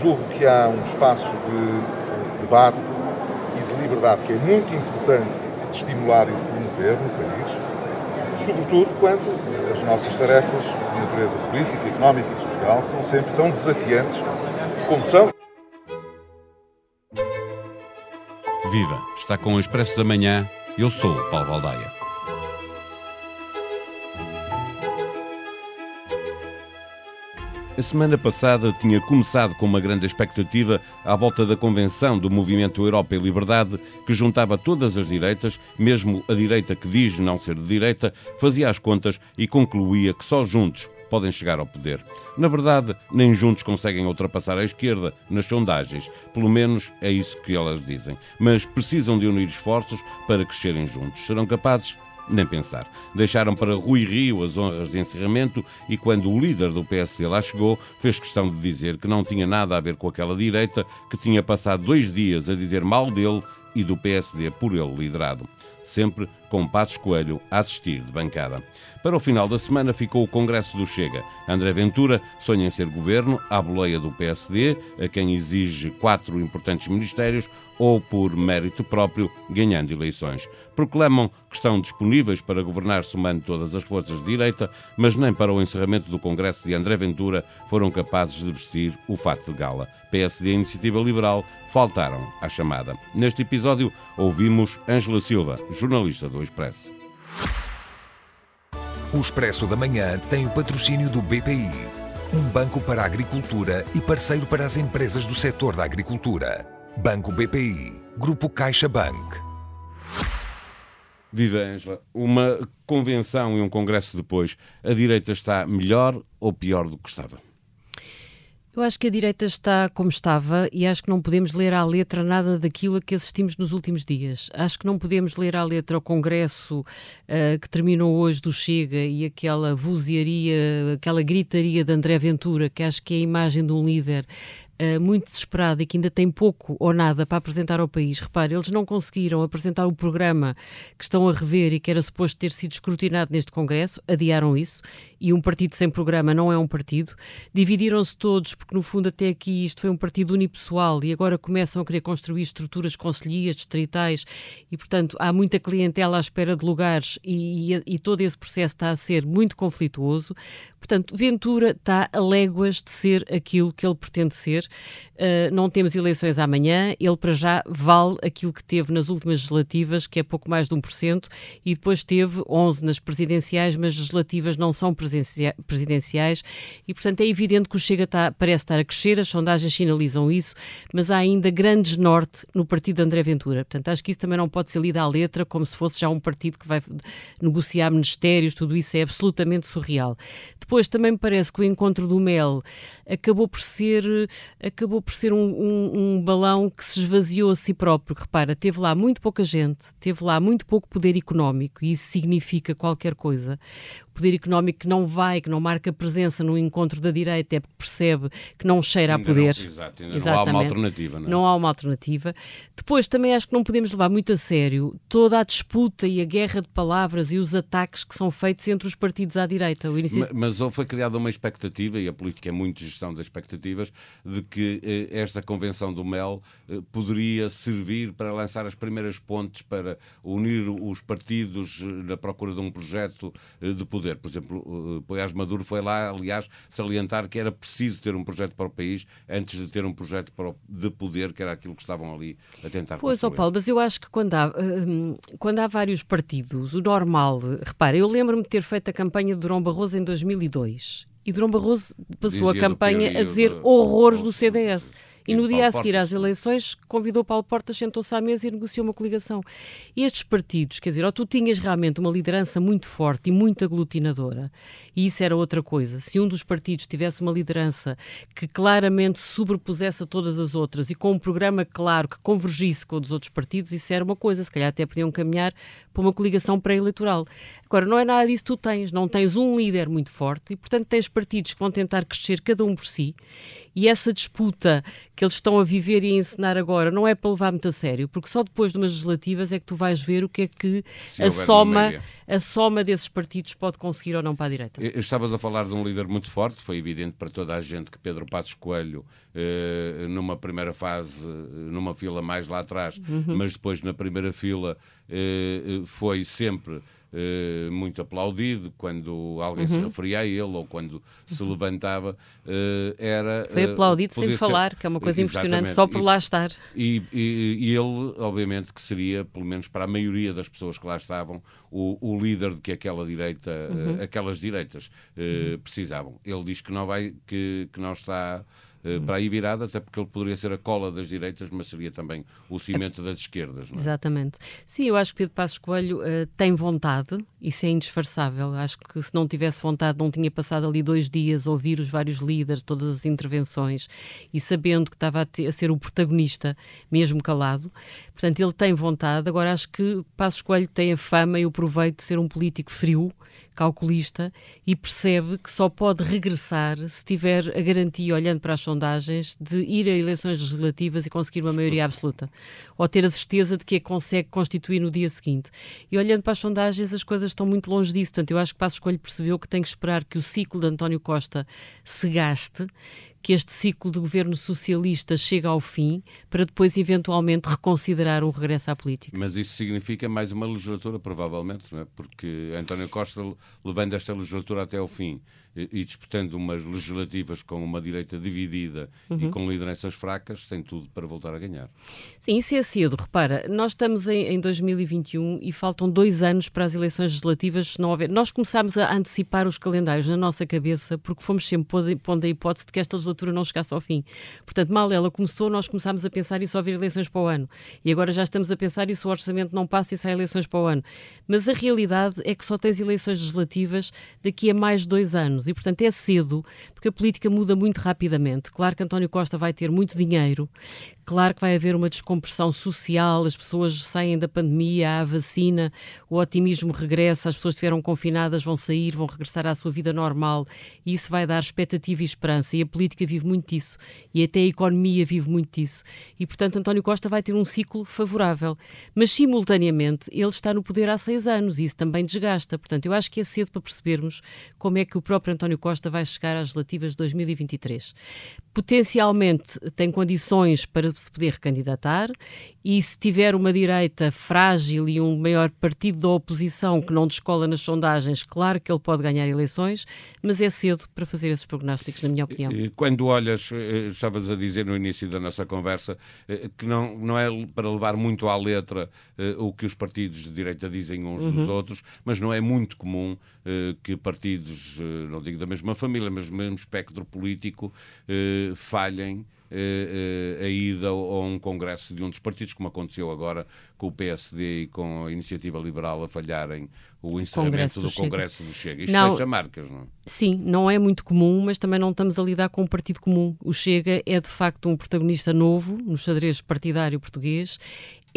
julgo que há um espaço de debate e de liberdade que é muito importante de estimular e de promover no país, sobretudo quando as nossas tarefas de natureza política, económica e social são sempre tão desafiantes como são. Viva! Está com o Expresso da Manhã. Eu sou o Paulo Baldaia. A semana passada tinha começado com uma grande expectativa à volta da convenção do Movimento Europa e Liberdade, que juntava todas as direitas, mesmo a direita que diz não ser de direita, fazia as contas e concluía que só juntos podem chegar ao poder. Na verdade, nem juntos conseguem ultrapassar a esquerda nas sondagens, pelo menos é isso que elas dizem. Mas precisam de unir esforços para crescerem juntos. Serão capazes? Nem pensar. Deixaram para Rui Rio as honras de encerramento e, quando o líder do PSD lá chegou, fez questão de dizer que não tinha nada a ver com aquela direita que tinha passado dois dias a dizer mal dele e do PSD por ele liderado. Sempre com Passos Coelho a assistir de bancada. Para o final da semana ficou o Congresso do Chega. André Ventura sonha em ser governo, à boleia do PSD, a quem exige quatro importantes ministérios, ou por mérito próprio, ganhando eleições. Proclamam que estão disponíveis para governar somando todas as forças de direita, mas nem para o encerramento do Congresso de André Ventura foram capazes de vestir o fato de gala. PSD e Iniciativa Liberal faltaram à chamada. Neste episódio ouvimos Ângela Silva, jornalista do Expresso. O Expresso da Manhã tem o patrocínio do BPI, um banco para a agricultura e parceiro para as empresas do setor da agricultura. Banco BPI, Grupo Caixa Bank. Viva Ângela, uma convenção e um congresso depois, a direita está melhor ou pior do que estava? Eu acho que a direita está como estava e acho que não podemos ler à letra nada daquilo a que assistimos nos últimos dias. Acho que não podemos ler à letra o Congresso uh, que terminou hoje do Chega e aquela vozearia, aquela gritaria de André Ventura, que acho que é a imagem de um líder uh, muito desesperado e que ainda tem pouco ou nada para apresentar ao país. Repare, eles não conseguiram apresentar o programa que estão a rever e que era suposto ter sido escrutinado neste Congresso, adiaram isso, e um partido sem programa não é um partido. Dividiram-se todos, porque no fundo até aqui isto foi um partido unipessoal e agora começam a querer construir estruturas conselhias, distritais, e portanto há muita clientela à espera de lugares e, e, e todo esse processo está a ser muito conflituoso. Portanto, Ventura está a léguas de ser aquilo que ele pretende ser Uh, não temos eleições amanhã, ele para já vale aquilo que teve nas últimas legislativas, que é pouco mais de 1%, e depois teve 11 nas presidenciais, mas as legislativas não são presidenciais, e portanto é evidente que o Chega está, parece estar a crescer, as sondagens sinalizam isso, mas há ainda grandes norte no partido de André Ventura. Portanto, acho que isso também não pode ser lido à letra como se fosse já um partido que vai negociar ministérios, tudo isso é absolutamente surreal. Depois também me parece que o encontro do Mel acabou por ser acabou por ser um, um, um, balão que se esvaziou a si próprio. Repara, teve lá muito pouca gente, teve lá muito pouco poder económico, e isso significa qualquer coisa. O poder económico que não vai, que não marca presença no encontro da direita é porque percebe que não cheira ainda a poder. Não, exato, ainda não há uma alternativa. Não, é? não há uma alternativa. Depois, também acho que não podemos levar muito a sério toda a disputa e a guerra de palavras e os ataques que são feitos entre os partidos à direita. Inicio... Mas, mas foi criada uma expectativa, e a política é muito gestão das expectativas, de que eh, esta convenção do MEL eh, poderia servir para lançar as primeiras pontes para unir os partidos eh, na procura de um projeto de poder. Por exemplo, Poiás Maduro foi lá, aliás, salientar que era preciso ter um projeto para o país antes de ter um projeto de poder, que era aquilo que estavam ali a tentar Pois, ó Paulo, mas eu acho que quando há, quando há vários partidos, o normal, repara, eu lembro-me de ter feito a campanha de Durão Barroso em 2002 e Durão Barroso passou Dizia a campanha a dizer horrores do CDS. E no dia a seguir às eleições, convidou Paulo Portas, sentou-se à mesa e negociou uma coligação. E estes partidos, quer dizer, ou tu tinhas realmente uma liderança muito forte e muito aglutinadora, e isso era outra coisa. Se um dos partidos tivesse uma liderança que claramente sobrepusesse a todas as outras e com um programa claro que convergisse com os outros partidos, isso era uma coisa. Se calhar até podiam caminhar para uma coligação pré-eleitoral. Agora, não é nada disso que tu tens. Não tens um líder muito forte e, portanto, tens partidos que vão tentar crescer cada um por si E essa disputa que eles estão a viver e a encenar agora não é para levar muito a sério, porque só depois de umas legislativas é que tu vais ver o que é que a soma, a soma desses partidos pode conseguir ou não para a direita. Estavas a falar de um líder muito forte, foi evidente para toda a gente que Pedro Passos Coelho, eh, numa primeira fase, numa fila mais lá atrás, uhum. mas depois na primeira fila eh, foi sempre Uh, muito aplaudido quando alguém uhum. se referia a ele ou quando se levantava uh, era foi aplaudido uh, sem ser... falar que é uma coisa impressionante só por e, lá estar e, e, e, ele obviamente que seria pelo menos para a maioria das pessoas que lá estavam o, o líder de que aquela direita uhum. aquelas direitas uhum. precisavam ele diz que não vai que, que não está eh, para aí virada, até porque ele poderia ser a cola das direitas, mas seria também o cimento das esquerdas. É? Exatamente. Sim, eu acho que Pedro Passos Coelho uh, tem vontade, isso é indisfarçável. Acho que se não tivesse vontade, não tinha passado ali dois dias a ouvir os vários líderes, todas as intervenções e sabendo que estava a, a ser o protagonista, mesmo calado. Portanto, ele tem vontade. Agora, acho que Passos Coelho tem a fama e o proveito de ser um político frio calculista e percebe que só pode regressar se tiver a garantia, olhando para as sondagens, de ir a eleições legislativas e conseguir uma maioria absoluta. Ou ter a certeza de que a consegue constituir no dia seguinte. E olhando para as sondagens, as coisas estão muito longe disso. Portanto, eu acho que Passo Escolho percebeu que tem que esperar que o ciclo de António Costa se gaste que este ciclo de governo socialista chegue ao fim para depois eventualmente reconsiderar um regresso à política. Mas isso significa mais uma legislatura, provavelmente, não é? porque António Costa, levando esta legislatura até ao fim, e, disputando umas legislativas com uma direita dividida uhum. e com lideranças fracas, tem tudo para voltar a ganhar. Sim, isso é cedo. Repara, nós estamos em, em 2021 e faltam dois anos para as eleições legislativas não houver. Nós começámos a antecipar os calendários na nossa cabeça porque fomos sempre pondo a hipótese de que esta legislatura não chegasse ao fim. Portanto, mal ela começou, nós começámos a pensar e só haver eleições para o ano. E agora já estamos a pensar e se o orçamento não passa e sai eleições para o ano. Mas a realidade é que só tens eleições legislativas daqui a mais dois anos e, portanto, é cedo, porque a política muda muito rapidamente. Claro que António Costa vai ter muito dinheiro, claro que vai haver uma descompressão social, as pessoas saem da pandemia, há a vacina, o otimismo regressa, as pessoas que estiveram confinadas vão sair, vão regressar à sua vida normal e isso vai dar expectativa e esperança. E a política vive muito disso e até a economia vive muito disso. E, portanto, António Costa vai ter um ciclo favorável. Mas, simultaneamente, ele está no poder há seis anos e isso também desgasta. Portanto, eu acho que é cedo para percebermos como é que o próprio António Costa vai chegar às relativas de 2023. Potencialmente tem condições para se poder recandidatar e se tiver uma direita frágil e um maior partido da oposição que não descola nas sondagens, claro que ele pode ganhar eleições, mas é cedo para fazer esses prognósticos, na minha opinião. Quando olhas, eh, estavas a dizer no início da nossa conversa, eh, que não, não é para levar muito à letra eh, o que os partidos de direita dizem uns uhum. dos outros, mas não é muito comum que partidos, não digo da mesma família, mas do mesmo espectro político, falhem eh, eh, a ida a um congresso de um dos partidos, como aconteceu agora com o PSD e com a Iniciativa Liberal a falharem o encerramento Congresso do, do Congresso do Chega. Isto não, deixa marcas, não é? Sim, não é muito comum, mas também não estamos a lidar com um partido comum. O Chega é, de facto, um protagonista novo no xadrez partidário português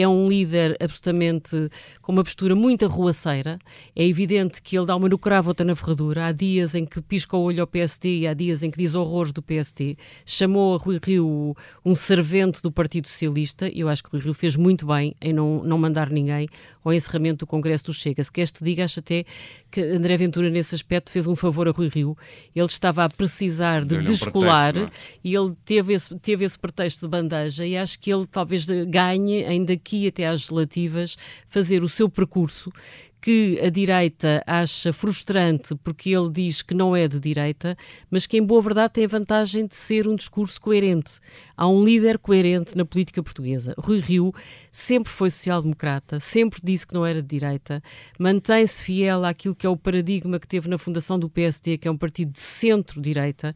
é um líder absolutamente com uma postura muito arruaceira. É evidente que ele dá uma no cravo, outra na ferradura. Há dias em que pisca o olho ao PSD e há dias em que diz horrores do PSD. Chamou a Rui Rio um servente do Partido Socialista. Eu acho que Rui Rio fez muito bem em não, não mandar ninguém ao encerramento do Congresso do Chega. Se queres te diga, acho até que André Ventura, nesse aspecto, fez um favor a Rui Rio. Ele estava a precisar de descolar um pretexto, é? e ele teve esse, teve esse pretexto de bandeja e acho que ele talvez ganhe ainda daqui até às legislativas, fazer o seu percurso que a direita acha frustrante porque ele diz que não é de direita, mas que em boa verdade tem a vantagem de ser um discurso coerente. Há um líder coerente na política portuguesa. Rui Rio sempre foi social-democrata, sempre disse que não era de direita, mantém-se fiel àquilo que é o paradigma que teve na fundação do PSD, que é um partido de centro-direita,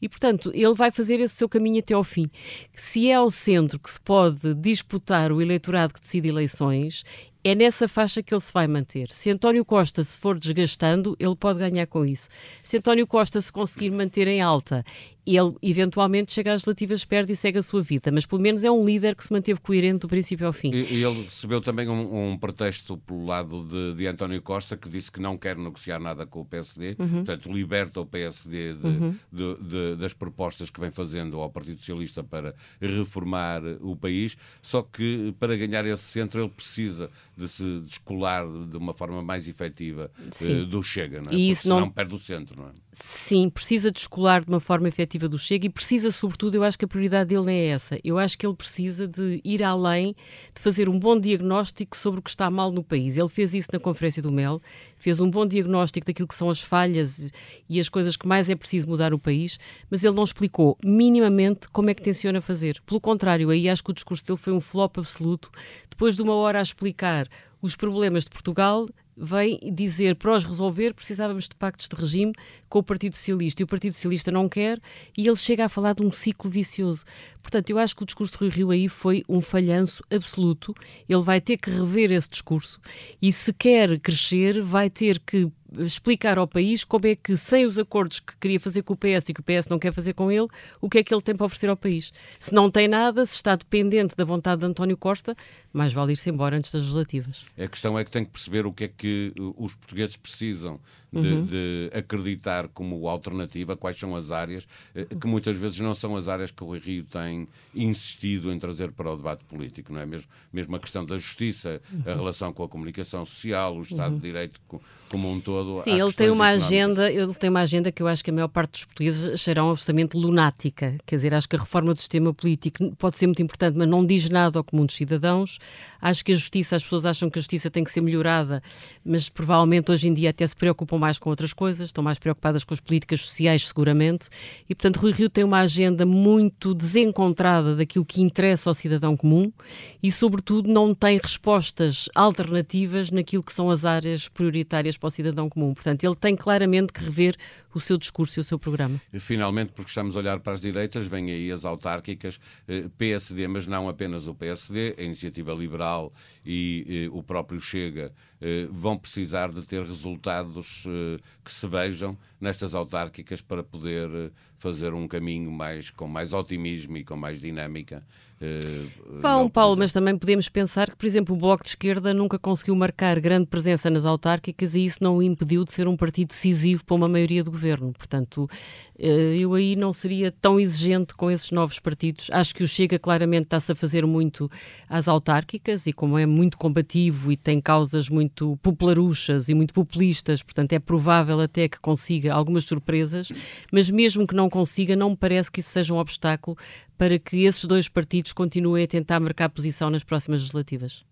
e portanto ele vai fazer esse seu caminho até ao fim. Se é ao centro que se pode disputar o eleitorado que decide eleições, é nessa faixa que ele se vai manter. Se António Costa se for desgastando, ele pode ganhar com isso. Se António Costa se conseguir manter em alta, ele eventualmente chega às relativas, perde e segue a sua vida, mas pelo menos é um líder que se manteve coerente do princípio ao fim. E, e ele recebeu também um, um, pretexto pelo lado de, de, António Costa, que disse que não quer negociar nada com o PSD, uhum. portanto, liberta o PSD de, uhum. de, das propostas que vem fazendo ao Partido Socialista para reformar o país, só que para ganhar esse centro ele precisa de se descolar de uma forma mais efetiva uh, do Chega, não é? E isso Porque não perde o centro, não é? Sim, precisa descolar de uma forma efetiva do Chega e precisa, sobretudo, eu acho que a prioridade dele não é essa. Eu acho que ele precisa de ir além, de fazer um bom diagnóstico sobre o que está mal no país. Ele fez isso na Conferência do Mel, fez um bom diagnóstico daquilo que são as falhas e as coisas que mais é preciso mudar o país, mas ele não explicou minimamente como é que tenciona fazer. Pelo contrário, aí acho que o discurso dele foi um flop absoluto. Depois de uma hora a explicar os problemas de Portugal, vem dizer para os resolver precisávamos de pactos de regime com o Partido Socialista e o Partido Socialista não quer e ele chega a falar de um ciclo vicioso. Portanto, eu acho que o discurso de Rui Rio aí foi um falhanço absoluto. Ele vai ter que rever esse discurso e se quer crescer vai ter que explicar ao país como é que, sem os acordos que queria fazer com o PS e que o PS não quer fazer com ele, o que é que ele tem para oferecer ao país. Se não tem nada, se está dependente da vontade de António Costa, mais vale ir-se embora antes das legislativas. A questão é que tem que perceber o que é que os portugueses precisam de, uhum. de, acreditar como alternativa, quais são as áreas, eh, que muitas vezes não são as áreas que o Rio tem insistido em trazer para o debate político, não é? Mesmo, mesmo a questão da justiça, a uhum. relação com a comunicação social, o Estado uhum. de Direito como um todo. Sim, ele tem uma agenda, ele tem uma agenda que eu acho que a maior parte dos portugueses acharão absolutamente lunática. Quer dizer, acho que a reforma do sistema político pode ser muito importante, mas não diz nada ao comum dos cidadãos. Acho que a justiça, as pessoas acham que a justiça tem que ser melhorada, mas provavelmente hoje em dia até se preocupam mais com outras coisas, estão mais preocupadas com as políticas sociais, seguramente. E portanto, Rui Rio tem uma agenda muito desencontrada daquilo que interessa ao cidadão comum e, sobretudo, não tem respostas alternativas naquilo que são as áreas prioritárias para o cidadão comum. Portanto, ele tem claramente que rever o seu discurso e o seu programa. Finalmente, porque estamos a olhar para as direitas, vêm aí as autárquicas, eh, PSD, mas não apenas o PSD, a Iniciativa Liberal e eh, o próprio Chega eh, vão precisar de ter resultados que se vejam nestas autárquicas para poder fazer um caminho mais com mais otimismo e com mais dinâmica Bom, Paulo, mas também podemos pensar que, por exemplo, o Bloco de Esquerda nunca conseguiu marcar grande presença nas autárquicas e isso não o impediu de ser um partido decisivo para uma maioria do governo. Portanto, eh, eu aí não seria tão exigente com esses novos partidos. Acho que o Chega claramente está-se a fazer muito às autárquicas e, como é muito combativo e tem causas muito popularuchas e muito populistas, portanto, é provável até que consiga algumas surpresas, mas mesmo que não consiga, não me parece que isso seja um obstáculo para que esses dois partidos continuem a tentar marcar posição nas próximas legislativas?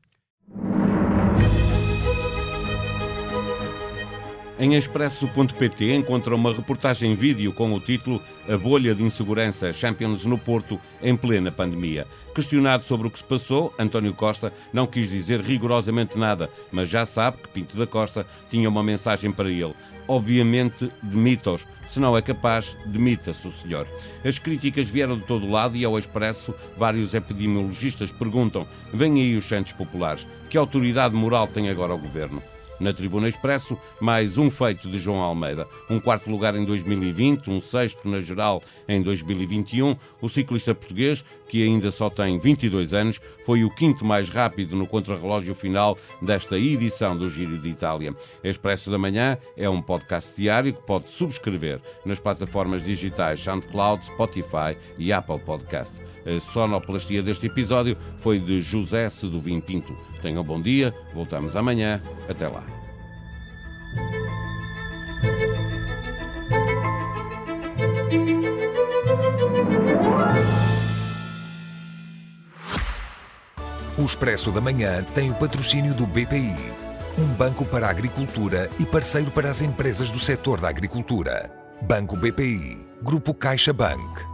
Em expresso.pt encontra uma reportagem em vídeo com o título A bolha de insegurança Champions no Porto em plena pandemia. Questionado sobre o que se passou, António Costa não quis dizer rigorosamente nada, mas já sabe que Pinto da Costa tinha uma mensagem para ele. Obviamente, demita-os. Se não é capaz, demita-se o senhor. As críticas vieram de todo lado e ao Expresso vários epidemiologistas perguntam: vêm aí os Santos Populares, que autoridade moral tem agora o governo? Na Tribuna Expresso, mais um feito de João Almeida. Um quarto lugar em 2020, um sexto na geral em 2021. O ciclista português, que ainda só tem 22 anos, foi o quinto mais rápido no contrarrelógio final desta edição do Giro de Itália. Expresso da Manhã é um podcast diário que pode subscrever nas plataformas digitais SoundCloud, Spotify e Apple Podcast. A sonoplastia deste episódio foi de José Seduvim Pinto. Tenham um bom dia, voltamos amanhã. Até lá. O Expresso da Manhã tem o patrocínio do BPI, um banco para a agricultura e parceiro para as empresas do setor da agricultura. Banco BPI, Grupo CaixaBank.